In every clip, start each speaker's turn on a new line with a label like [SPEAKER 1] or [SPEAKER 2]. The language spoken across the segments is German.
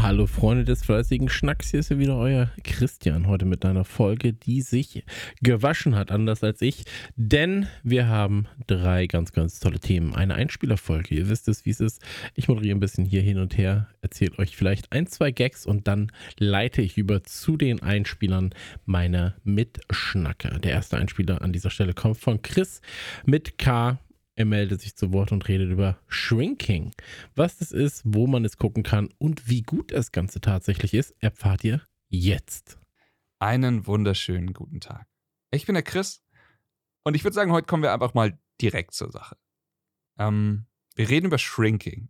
[SPEAKER 1] Hallo Freunde des fleißigen Schnacks, hier ist wieder euer Christian heute mit einer Folge, die sich gewaschen hat, anders als ich, denn wir haben drei ganz, ganz tolle Themen. Eine Einspielerfolge, ihr wisst es, wie es ist. Ich moderiere ein bisschen hier hin und her, erzähle euch vielleicht ein, zwei Gags und dann leite ich über zu den Einspielern meiner Mitschnacker. Der erste Einspieler an dieser Stelle kommt von Chris mit K er meldet sich zu Wort und redet über Shrinking. Was das ist, wo man es gucken kann und wie gut das Ganze tatsächlich ist, erfahrt ihr jetzt.
[SPEAKER 2] Einen wunderschönen guten Tag. Ich bin der Chris und ich würde sagen, heute kommen wir einfach mal direkt zur Sache. Ähm, wir reden über Shrinking.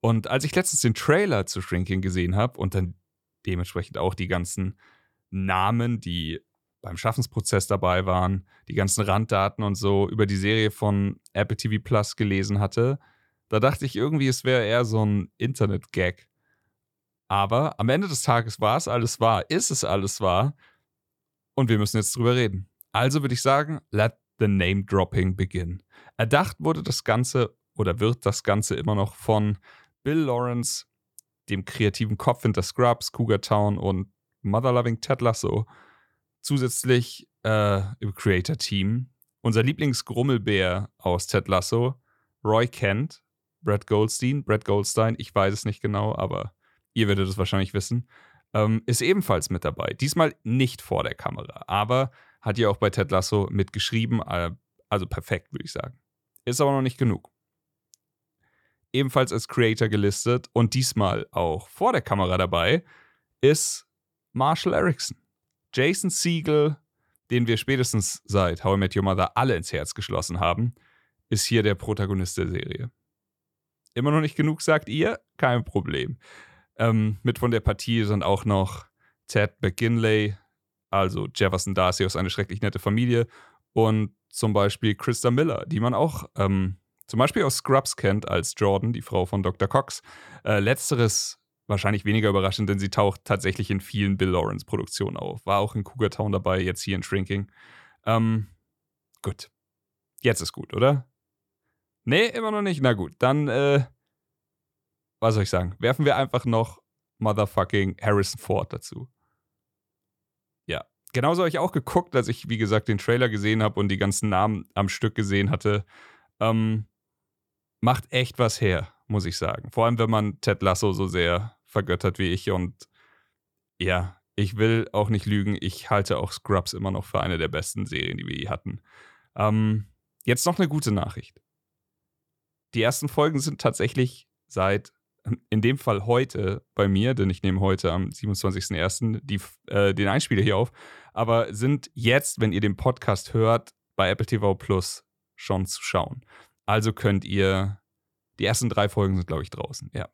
[SPEAKER 2] Und als ich letztens den Trailer zu Shrinking gesehen habe und dann dementsprechend auch die ganzen Namen, die beim Schaffensprozess dabei waren, die ganzen Randdaten und so über die Serie von Apple TV Plus gelesen hatte, da dachte ich irgendwie, es wäre eher so ein Internet-Gag. Aber am Ende des Tages war es alles wahr, ist es alles wahr und wir müssen jetzt drüber reden. Also würde ich sagen, let the name dropping begin. Erdacht wurde das Ganze oder wird das Ganze immer noch von Bill Lawrence, dem kreativen Kopf hinter Scrubs, Cougar Town und Mother Loving Ted Lasso zusätzlich äh, im Creator-Team unser Lieblingsgrummelbär aus Ted Lasso, Roy Kent, Brad Goldstein, Brad Goldstein, ich weiß es nicht genau, aber ihr werdet es wahrscheinlich wissen, ähm, ist ebenfalls mit dabei. Diesmal nicht vor der Kamera, aber hat ja auch bei Ted Lasso mitgeschrieben, äh, also perfekt, würde ich sagen. Ist aber noch nicht genug. Ebenfalls als Creator gelistet und diesmal auch vor der Kamera dabei ist Marshall Erickson. Jason Siegel, den wir spätestens seit How I Met Your Mother alle ins Herz geschlossen haben, ist hier der Protagonist der Serie. Immer noch nicht genug, sagt ihr? Kein Problem. Ähm, mit von der Partie sind auch noch Ted McGinley, also Jefferson Darcy aus Eine schrecklich nette Familie und zum Beispiel Krista Miller, die man auch ähm, zum Beispiel aus Scrubs kennt als Jordan, die Frau von Dr. Cox. Äh, letzteres wahrscheinlich weniger überraschend, denn sie taucht tatsächlich in vielen Bill Lawrence Produktionen auf. War auch in Cougar Town dabei, jetzt hier in Shrinking. Ähm, gut. Jetzt ist gut, oder? Nee, immer noch nicht. Na gut, dann, äh, was soll ich sagen? Werfen wir einfach noch Motherfucking Harrison Ford dazu. Ja. Genauso habe ich auch geguckt, als ich, wie gesagt, den Trailer gesehen habe und die ganzen Namen am Stück gesehen hatte. Ähm, macht echt was her, muss ich sagen. Vor allem, wenn man Ted Lasso so sehr vergöttert wie ich. Und ja, ich will auch nicht lügen. Ich halte auch Scrubs immer noch für eine der besten Serien, die wir je hatten. Ähm, jetzt noch eine gute Nachricht. Die ersten Folgen sind tatsächlich seit, in dem Fall heute bei mir, denn ich nehme heute am 27.01. Äh, den Einspieler hier auf, aber sind jetzt, wenn ihr den Podcast hört, bei Apple TV Plus schon zu schauen. Also könnt ihr, die ersten drei Folgen sind, glaube ich, draußen, ja.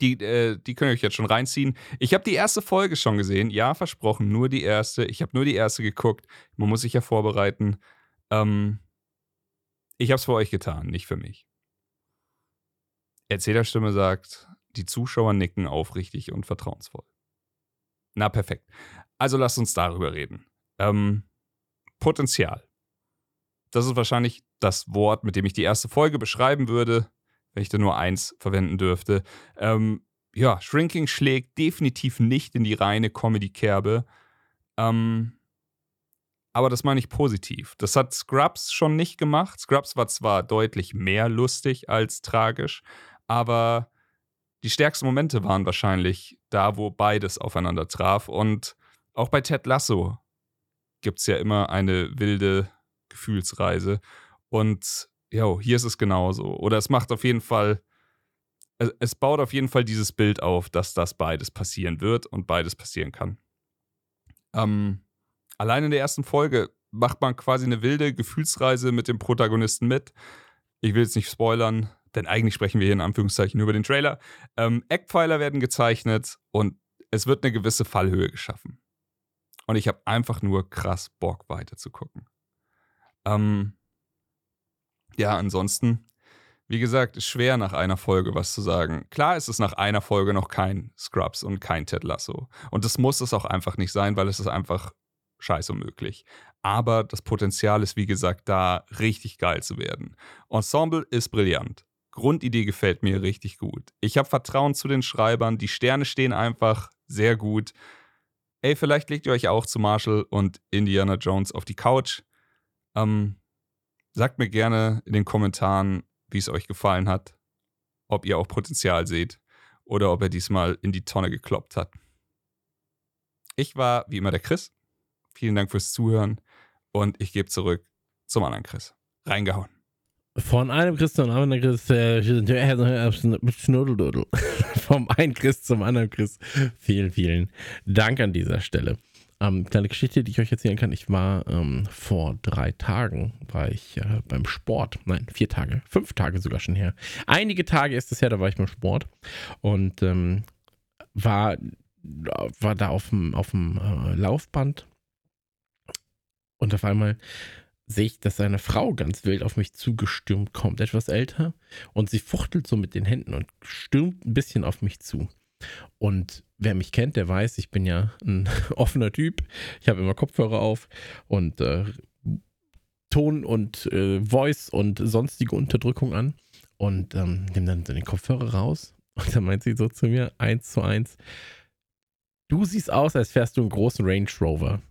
[SPEAKER 2] Die, äh, die könnt ihr euch jetzt schon reinziehen. Ich habe die erste Folge schon gesehen. Ja, versprochen, nur die erste. Ich habe nur die erste geguckt. Man muss sich ja vorbereiten. Ähm, ich habe es für euch getan, nicht für mich. Erzählerstimme sagt, die Zuschauer nicken aufrichtig und vertrauensvoll. Na, perfekt. Also lasst uns darüber reden. Ähm, Potenzial. Das ist wahrscheinlich das Wort, mit dem ich die erste Folge beschreiben würde wenn ich da nur eins verwenden dürfte. Ähm, ja, Shrinking schlägt definitiv nicht in die reine Comedy-Kerbe. Ähm, aber das meine ich positiv. Das hat Scrubs schon nicht gemacht. Scrubs war zwar deutlich mehr lustig als tragisch, aber die stärksten Momente waren wahrscheinlich da, wo beides aufeinander traf. Und auch bei Ted Lasso gibt es ja immer eine wilde Gefühlsreise. Und jo, hier ist es genauso. Oder es macht auf jeden Fall, es baut auf jeden Fall dieses Bild auf, dass das beides passieren wird und beides passieren kann. Ähm, allein in der ersten Folge macht man quasi eine wilde Gefühlsreise mit dem Protagonisten mit. Ich will jetzt nicht spoilern, denn eigentlich sprechen wir hier in Anführungszeichen über den Trailer. Ähm, Eckpfeiler werden gezeichnet und es wird eine gewisse Fallhöhe geschaffen. Und ich habe einfach nur krass Bock weiter zu gucken. Ähm, Ja, ansonsten, wie gesagt, ist schwer nach einer Folge was zu sagen. Klar ist es nach einer Folge noch kein Scrubs und kein Ted Lasso. Und das muss es auch einfach nicht sein, weil es ist einfach scheiß unmöglich. Aber das Potenzial ist, wie gesagt, da richtig geil zu werden. Ensemble ist brillant. Grundidee gefällt mir richtig gut. Ich habe Vertrauen zu den Schreibern. Die Sterne stehen einfach sehr gut. Ey, vielleicht legt ihr euch auch zu Marshall und Indiana Jones auf die Couch. Ähm, sagt mir gerne in den Kommentaren, wie es euch gefallen hat. Ob ihr auch Potenzial seht oder ob er diesmal in die Tonne gekloppt hat. Ich war wie immer der Chris. Vielen Dank fürs Zuhören und ich gebe zurück zum anderen Chris. Reingehauen.
[SPEAKER 1] Von einem Chris zum anderen Chris. Äh, Vom einen Chris zum anderen Chris. Vielen, vielen Dank an dieser Stelle. Ähm, kleine Geschichte, die ich euch erzählen kann. Ich war ähm, vor drei Tagen war ich äh, beim Sport. Nein, vier Tage. Fünf Tage sogar schon her. Einige Tage ist es her, da war ich beim Sport. Und ähm, war, war da auf dem, auf dem äh, Laufband. Und auf einmal sehe ich, dass eine Frau ganz wild auf mich zugestürmt kommt, etwas älter, und sie fuchtelt so mit den Händen und stürmt ein bisschen auf mich zu. Und wer mich kennt, der weiß, ich bin ja ein offener Typ. Ich habe immer Kopfhörer auf und äh, Ton und äh, Voice und sonstige Unterdrückung an und ähm, nehme dann den Kopfhörer raus und dann meint sie so zu mir, eins zu eins, du siehst aus, als fährst du einen großen Range Rover.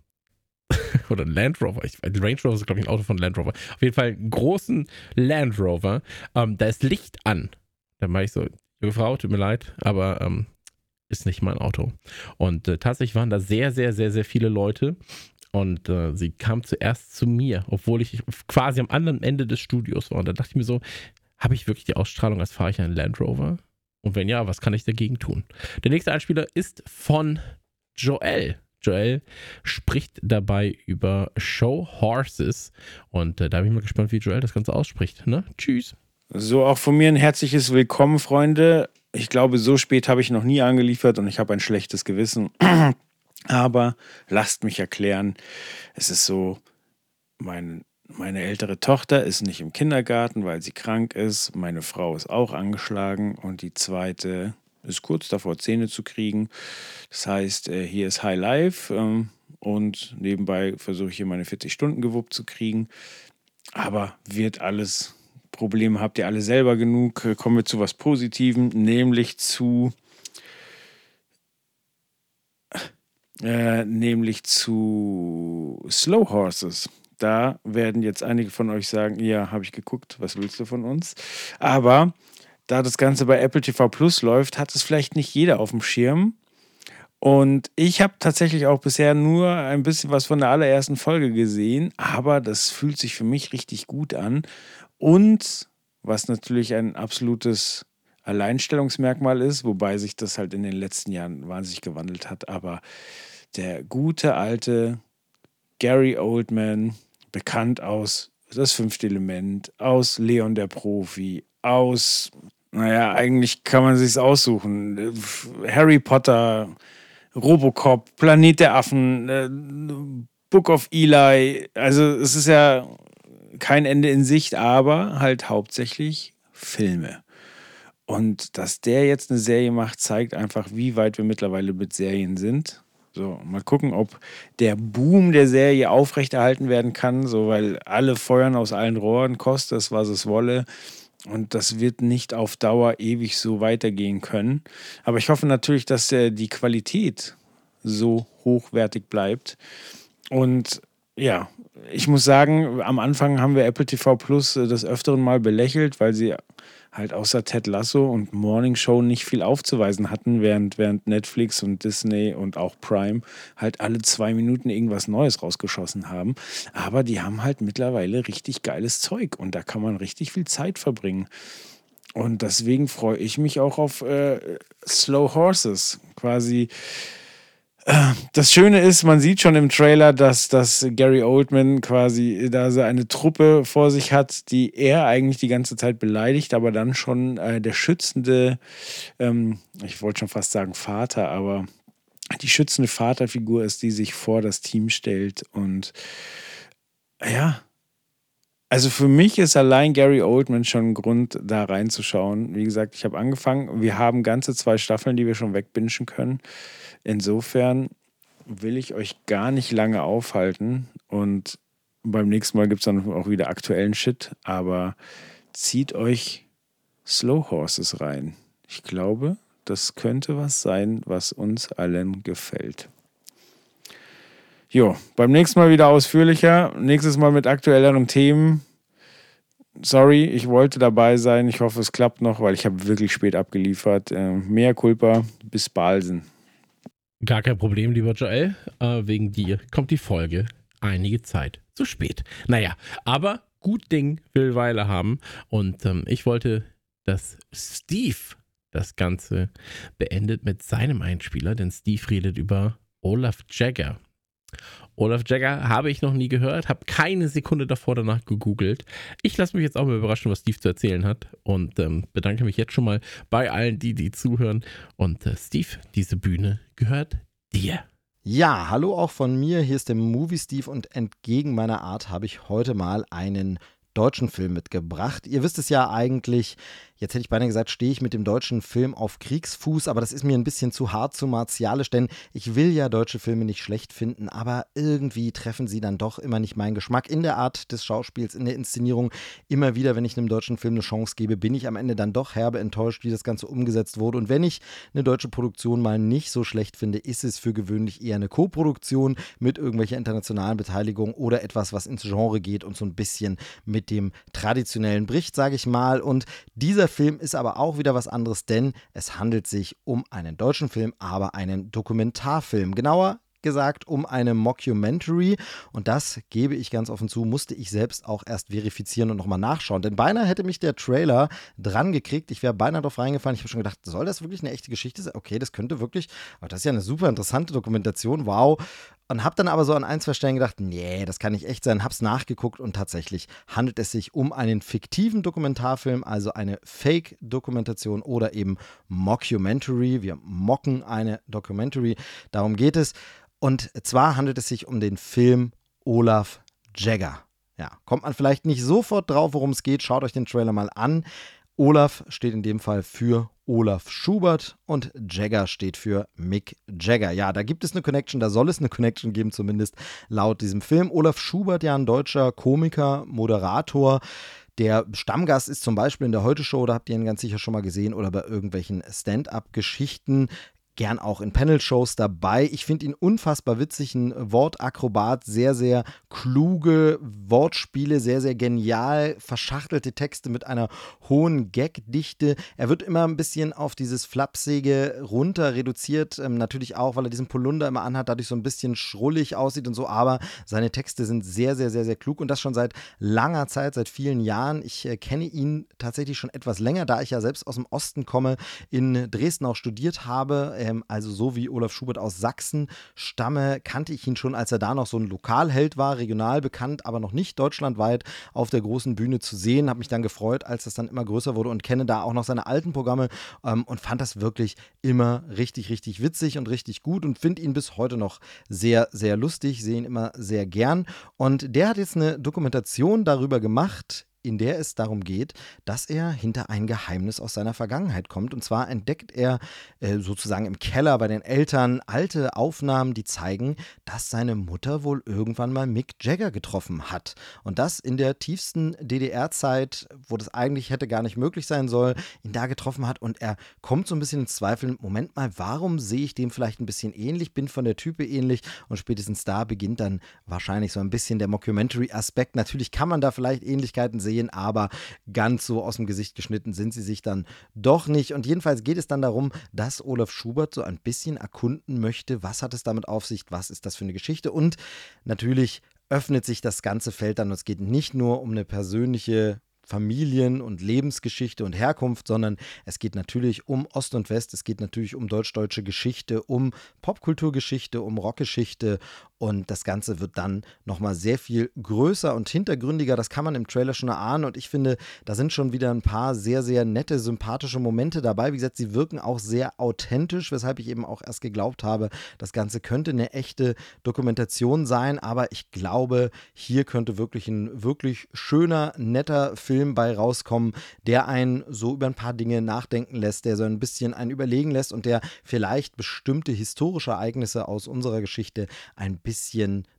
[SPEAKER 1] oder Land Rover. Ich, Range Rover ist, glaube ich, ein Auto von Land Rover. Auf jeden Fall einen großen Land Rover. Ähm, da ist Licht an. Dann mache ich so, junge Frau, tut mir leid, aber ähm, ist nicht mein Auto. Und äh, tatsächlich waren da sehr, sehr, sehr, sehr viele Leute. Und äh, sie kam zuerst zu mir, obwohl ich quasi am anderen Ende des Studios war. Und da dachte ich mir so, habe ich wirklich die Ausstrahlung, als fahre ich einen Land Rover? Und wenn ja, was kann ich dagegen tun? Der nächste Einspieler ist von Joel. Joel spricht dabei über Show Horses. Und äh, da bin ich mal gespannt, wie Joel das Ganze ausspricht. Ne? Tschüss.
[SPEAKER 3] So, auch von mir ein herzliches Willkommen, Freunde. Ich glaube, so spät habe ich noch nie angeliefert und ich habe ein schlechtes Gewissen. Aber lasst mich erklären, es ist so, mein, meine ältere Tochter ist nicht im Kindergarten, weil sie krank ist. Meine Frau ist auch angeschlagen und die zweite ist kurz davor, Zähne zu kriegen. Das heißt, äh, hier ist High Life ähm, und nebenbei versuche ich hier meine 40 Stunden gewuppt zu kriegen. Aber wird alles, Probleme habt ihr alle selber genug. Äh, kommen wir zu was Positivem, nämlich zu äh, nämlich zu Slow Horses. Da werden jetzt einige von euch sagen, ja, habe ich geguckt, was willst du von uns? Aber da das Ganze bei Apple TV Plus läuft, hat es vielleicht nicht jeder auf dem Schirm. Und ich habe tatsächlich auch bisher nur ein bisschen was von der allerersten Folge gesehen, aber das fühlt sich für mich richtig gut an. Und was natürlich ein absolutes Alleinstellungsmerkmal ist, wobei sich das halt in den letzten Jahren wahnsinnig gewandelt hat, aber der gute alte Gary Oldman, bekannt aus Das fünfte Element, aus Leon der Profi, aus naja, eigentlich kann man sich's aussuchen. Harry Potter, Robocop, Planet der Affen, äh, Book of Eli. Also es ist ja kein Ende in Sicht, aber halt hauptsächlich Filme. Und dass der jetzt eine Serie macht, zeigt einfach, wie weit wir mittlerweile mit Serien sind. So, mal gucken, ob der Boom der Serie aufrechterhalten werden kann, so weil alle feuern aus allen Rohren, kostet es, was es wolle. Und das wird nicht auf Dauer ewig so weitergehen können. Aber ich hoffe natürlich, dass äh, die Qualität so hochwertig bleibt. Und ja, ich muss sagen, am Anfang haben wir Apple TV Plus äh, des Öfteren mal belächelt, weil sie halt außer Ted Lasso und Morning Show nicht viel aufzuweisen hatten, während, während Netflix und Disney und auch Prime halt alle zwei Minuten irgendwas Neues rausgeschossen haben. Aber die haben halt mittlerweile richtig geiles Zeug und da kann man richtig viel Zeit verbringen. Und deswegen freue ich mich auch auf äh, Slow Horses. Quasi das Schöne ist, man sieht schon im Trailer, dass, dass Gary Oldman quasi da so eine Truppe vor sich hat, die er eigentlich die ganze Zeit beleidigt, aber dann schon äh, der schützende, ähm, ich wollte schon fast sagen Vater, aber die schützende Vaterfigur ist, die sich vor das Team stellt und ja, Also für mich ist allein Gary Oldman schon ein Grund, da reinzuschauen. Wie gesagt, ich habe angefangen. Wir haben ganze zwei Staffeln, die wir schon wegbingen können. Insofern will ich euch gar nicht lange aufhalten. Und beim nächsten Mal gibt es dann auch wieder aktuellen Shit. Aber zieht euch Slow Horses rein. Ich glaube, das könnte was sein, was uns allen gefällt. Jo, beim nächsten Mal wieder ausführlicher. Nächstes Mal mit aktuelleren Themen. Sorry, ich wollte dabei sein. Ich hoffe, es klappt noch, weil ich habe wirklich spät abgeliefert. Äh, mehr Culpa. Bis Balsen.
[SPEAKER 1] Gar kein Problem, lieber Joel. Äh, wegen dir kommt die Folge einige Zeit zu spät. Naja, aber gut Ding will Weile haben. Und ähm, ich wollte, dass Steve das Ganze beendet mit seinem Einspieler, denn Steve redet über Olaf Jagger. Olaf Jagger habe ich noch nie gehört, habe keine Sekunde davor danach gegoogelt. Ich lasse mich jetzt auch mal überraschen, was Steve zu erzählen hat und ähm, bedanke mich jetzt schon mal bei allen, die, die zuhören. Und äh, Steve, diese Bühne gehört dir.
[SPEAKER 4] Ja, hallo auch von mir. Hier ist der Movie Steve und entgegen meiner Art habe ich heute mal einen deutschen Film mitgebracht. Ihr wisst es ja eigentlich, jetzt hätte ich beinahe gesagt, stehe ich mit dem deutschen Film auf Kriegsfuß, aber das ist mir ein bisschen zu hart, zu martialisch, denn ich will ja deutsche Filme nicht schlecht finden, aber irgendwie treffen sie dann doch immer nicht meinen Geschmack in der Art des Schauspiels, in der Inszenierung. Immer wieder, wenn ich einem deutschen Film eine Chance gebe, bin ich am Ende dann doch herbe enttäuscht, wie das Ganze umgesetzt wurde. Und wenn ich eine deutsche Produktion mal nicht so schlecht finde, ist es für gewöhnlich eher eine Co-Produktion mit irgendwelcher internationalen Beteiligung oder etwas, was ins Genre geht und so ein bisschen mit dem traditionellen bricht, sage ich mal. Und dieser Film ist aber auch wieder was anderes, denn es handelt sich um einen deutschen Film, aber einen Dokumentarfilm. Genauer gesagt um eine Mockumentary. Und das gebe ich ganz offen zu, musste ich selbst auch erst verifizieren und nochmal nachschauen. Denn beinahe hätte mich der Trailer dran gekriegt. Ich wäre beinahe drauf reingefallen. Ich habe schon gedacht, soll das wirklich eine echte Geschichte sein? Okay, das könnte wirklich, aber das ist ja eine super interessante Dokumentation. Wow. Und habe dann aber so an ein, zwei Stellen gedacht, nee, das kann nicht echt sein. Hab's nachgeguckt und tatsächlich handelt es sich um einen fiktiven Dokumentarfilm, also eine Fake-Dokumentation oder eben Mockumentary. Wir mocken eine Documentary. Darum geht es. Und zwar handelt es sich um den Film Olaf Jagger. Ja, kommt man vielleicht nicht sofort drauf, worum es geht. Schaut euch den Trailer mal an. Olaf steht in dem Fall für Olaf Schubert und Jagger steht für Mick Jagger. Ja, da gibt es eine Connection, da soll es eine Connection geben, zumindest laut diesem Film. Olaf Schubert, ja ein deutscher Komiker, Moderator. Der Stammgast ist zum Beispiel in der Heute-Show, da habt ihr ihn ganz sicher schon mal gesehen, oder bei irgendwelchen Stand-up-Geschichten gern auch in Panel-Shows dabei. Ich finde ihn unfassbar witzig, ein Wortakrobat, sehr, sehr kluge Wortspiele, sehr, sehr genial verschachtelte Texte mit einer hohen Gagdichte. Er wird immer ein bisschen auf dieses Flapsige runter reduziert, ähm, natürlich auch, weil er diesen Polunder immer anhat, dadurch so ein bisschen schrullig aussieht und so, aber seine Texte sind sehr, sehr, sehr, sehr klug und das schon seit langer Zeit, seit vielen Jahren. Ich äh, kenne ihn tatsächlich schon etwas länger, da ich ja selbst aus dem Osten komme, in Dresden auch studiert habe ähm, also so wie Olaf Schubert aus Sachsen stamme, kannte ich ihn schon, als er da noch so ein Lokalheld war, regional bekannt, aber noch nicht deutschlandweit auf der großen Bühne zu sehen. Habe mich dann gefreut, als das dann immer größer wurde und kenne da auch noch seine alten Programme ähm, und fand das wirklich immer richtig, richtig witzig und richtig gut und finde ihn bis heute noch sehr, sehr lustig, sehe ihn immer sehr gern. Und der hat jetzt eine Dokumentation darüber gemacht, in der es darum geht, dass er hinter ein Geheimnis aus seiner Vergangenheit kommt. Und zwar entdeckt er äh, sozusagen im Keller bei den Eltern alte Aufnahmen, die zeigen, dass seine Mutter wohl irgendwann mal Mick Jagger getroffen hat. Und das in der tiefsten DDR-Zeit, wo das eigentlich hätte gar nicht möglich sein soll, ihn da getroffen hat. Und er kommt so ein bisschen ins Zweifeln, Moment mal, warum sehe ich dem vielleicht ein bisschen ähnlich, bin von der Type ähnlich. Und spätestens da beginnt dann wahrscheinlich so ein bisschen der Mockumentary-Aspekt. Natürlich kann man da vielleicht Ähnlichkeiten sehen sehen, aber ganz so aus dem Gesicht geschnitten sind sie sich dann doch nicht. Und jedenfalls geht es dann darum, dass Olaf Schubert so ein bisschen erkunden möchte, was hat es damit auf sich, was ist das für eine Geschichte und natürlich öffnet sich das ganze Feld dann. Und es geht nicht nur um eine persönliche Familien- und Lebensgeschichte und Herkunft, sondern es geht natürlich um Ost und West, es geht natürlich um deutsch-deutsche Geschichte, um Popkulturgeschichte, um Rockgeschichte Und das Ganze wird dann nochmal sehr viel größer und hintergründiger. Das kann man im Trailer schon erahnen. Und ich finde, da sind schon wieder ein paar sehr, sehr nette, sympathische Momente dabei. Wie gesagt, sie wirken auch sehr authentisch, weshalb ich eben auch erst geglaubt habe, das Ganze könnte eine echte Dokumentation sein. Aber ich glaube, hier könnte wirklich ein wirklich schöner, netter Film bei rauskommen, der einen so über ein paar Dinge nachdenken lässt, der so ein bisschen einen überlegen lässt und der vielleicht bestimmte historische Ereignisse aus unserer Geschichte ein bisschen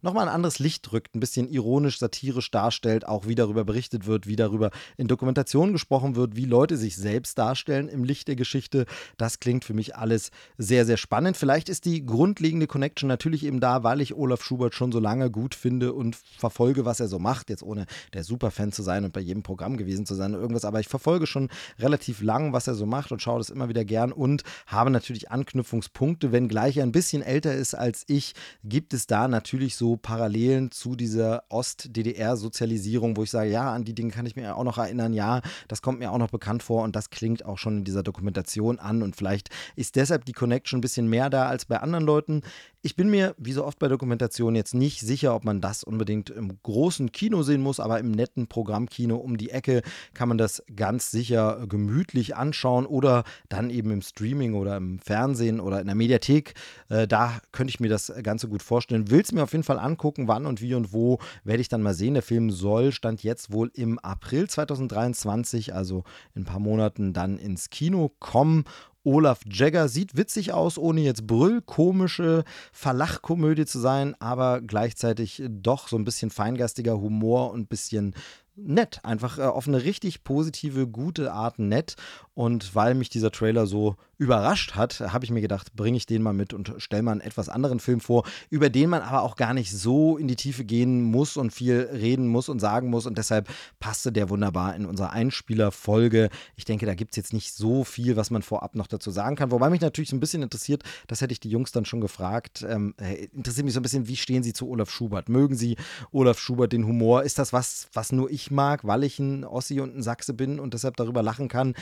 [SPEAKER 4] nochmal ein anderes Licht drückt, ein bisschen ironisch, satirisch darstellt, auch wie darüber berichtet wird, wie darüber in Dokumentationen gesprochen wird, wie Leute sich selbst darstellen im Licht der Geschichte. Das klingt für mich alles sehr, sehr spannend. Vielleicht ist die grundlegende Connection natürlich eben da, weil ich Olaf Schubert schon so lange gut finde und verfolge, was er so macht, jetzt ohne der Superfan zu sein und bei jedem Programm gewesen zu sein oder irgendwas, aber ich verfolge schon relativ lang, was er so macht und schaue das immer wieder gern und habe natürlich Anknüpfungspunkte, wenngleich er ein bisschen älter ist als ich, gibt es da da natürlich so Parallelen zu dieser Ost-DDR-Sozialisierung, wo ich sage, ja, an die Dinge kann ich mir auch noch erinnern, ja, das kommt mir auch noch bekannt vor und das klingt auch schon in dieser Dokumentation an und vielleicht ist deshalb die Connection ein bisschen mehr da als bei anderen Leuten. Ich bin mir, wie so oft bei Dokumentationen, jetzt nicht sicher, ob man das unbedingt im großen Kino sehen muss, aber im netten Programmkino um die Ecke kann man das ganz sicher gemütlich anschauen oder dann eben im Streaming oder im Fernsehen oder in der Mediathek. Äh, da könnte ich mir das Ganze gut vorstellen. Will es mir auf jeden Fall angucken, wann und wie und wo, werde ich dann mal sehen. Der Film soll, stand jetzt wohl im April 2023, also in ein paar Monaten dann ins Kino kommen Olaf Jagger. Sieht witzig aus, ohne jetzt brüllkomische Verlachkomödie zu sein, aber gleichzeitig doch so ein bisschen feingastiger Humor und ein bisschen nett. Einfach äh, auf eine richtig positive, gute Art nett. Und weil mich dieser Trailer so überrascht hat, habe ich mir gedacht, bringe ich den mal mit und stelle mal einen etwas anderen Film vor, über den man aber auch gar nicht so in die Tiefe gehen muss und viel reden muss und sagen muss. Und deshalb passte der wunderbar in unsere Einspielerfolge. Ich denke, da gibt es jetzt nicht so viel, was man vorab noch dazu sagen kann. Wobei mich natürlich so ein bisschen interessiert, das hätte ich die Jungs dann schon gefragt, ähm, äh, interessiert mich so ein bisschen, wie stehen sie zu Olaf Schubert? Mögen sie Olaf Schubert den Humor? Ist das was, was nur ich mag, weil ich ein Ossi und ein Sachse bin und deshalb darüber lachen kann?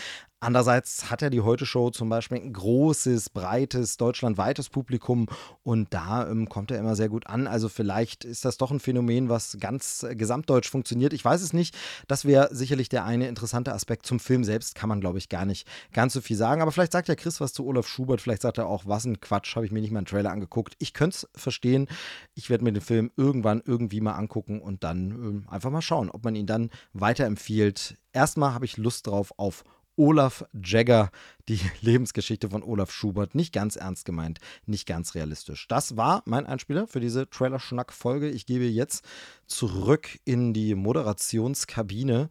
[SPEAKER 4] Andererseits hat ja die Heute-Show zum Beispiel ein großes, breites, deutschlandweites Publikum und da ähm, kommt er immer sehr gut an. Also vielleicht ist das doch ein Phänomen, was ganz äh, gesamtdeutsch funktioniert. Ich weiß es nicht. Das wäre sicherlich der eine interessante Aspekt. Zum Film selbst kann man, glaube ich, gar nicht ganz so viel sagen. Aber vielleicht sagt ja Chris was zu Olaf Schubert. Vielleicht sagt er auch, was ein Quatsch, habe ich mir nicht mal einen Trailer angeguckt. Ich könnte es verstehen. Ich werde mir den Film irgendwann irgendwie mal angucken und dann äh, einfach mal schauen, ob man ihn dann weiterempfiehlt. Erstmal habe ich Lust drauf auf Olaf Jagger, die Lebensgeschichte von Olaf Schubert. Nicht ganz ernst gemeint, nicht ganz realistisch. Das war mein Einspieler für diese Trailer-Schnack-Folge. Ich gebe jetzt zurück in die Moderationskabine,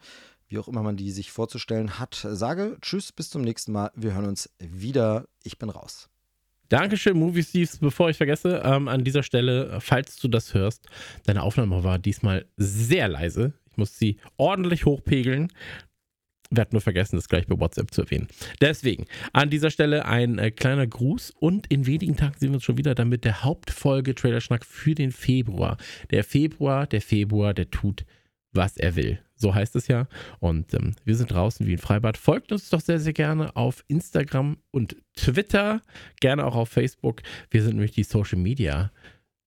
[SPEAKER 4] wie auch immer man die sich vorzustellen hat. Sage Tschüss, bis zum nächsten Mal. Wir hören uns wieder. Ich bin raus.
[SPEAKER 1] Dankeschön, Movie Steves. Bevor ich vergesse, ähm, an dieser Stelle, falls du das hörst, deine Aufnahme war diesmal sehr leise. Ich muss sie ordentlich hochpegeln werde nur vergessen, das gleich bei WhatsApp zu erwähnen. Deswegen an dieser Stelle ein äh, kleiner Gruß und in wenigen Tagen sehen wir uns schon wieder dann mit der Hauptfolge Trailerschnack für den Februar. Der Februar, der Februar, der tut, was er will. So heißt es ja. Und ähm, wir sind draußen wie ein Freibad. Folgt uns doch sehr, sehr gerne auf Instagram und Twitter. Gerne auch auf Facebook. Wir sind nämlich die Social Media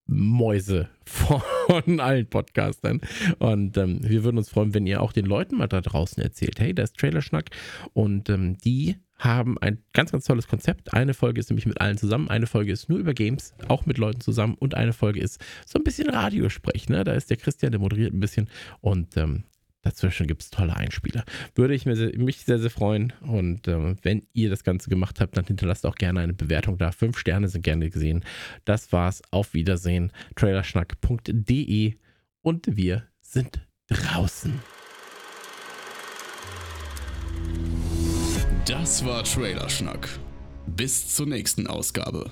[SPEAKER 1] Mäuse von allen Podcastern. Und ähm, wir würden uns freuen, wenn ihr auch den Leuten mal da draußen erzählt, hey, das ist Trailerschnack. Und ähm, die haben ein ganz, ganz tolles Konzept. Eine Folge ist nämlich mit allen zusammen, eine Folge ist nur über Games, auch mit Leuten zusammen und eine Folge ist so ein bisschen Radiosprech. Ne? Da ist der Christian, der moderiert ein bisschen und ähm, Dazwischen gibt es tolle Einspieler. Würde ich mich sehr, sehr freuen. Und äh, wenn ihr das Ganze gemacht habt, dann hinterlasst auch gerne eine Bewertung da. Fünf Sterne sind gerne gesehen. Das war's. Auf Wiedersehen. Trailerschnack.de und wir sind draußen.
[SPEAKER 5] Das war Trailerschnack. Bis zur nächsten Ausgabe.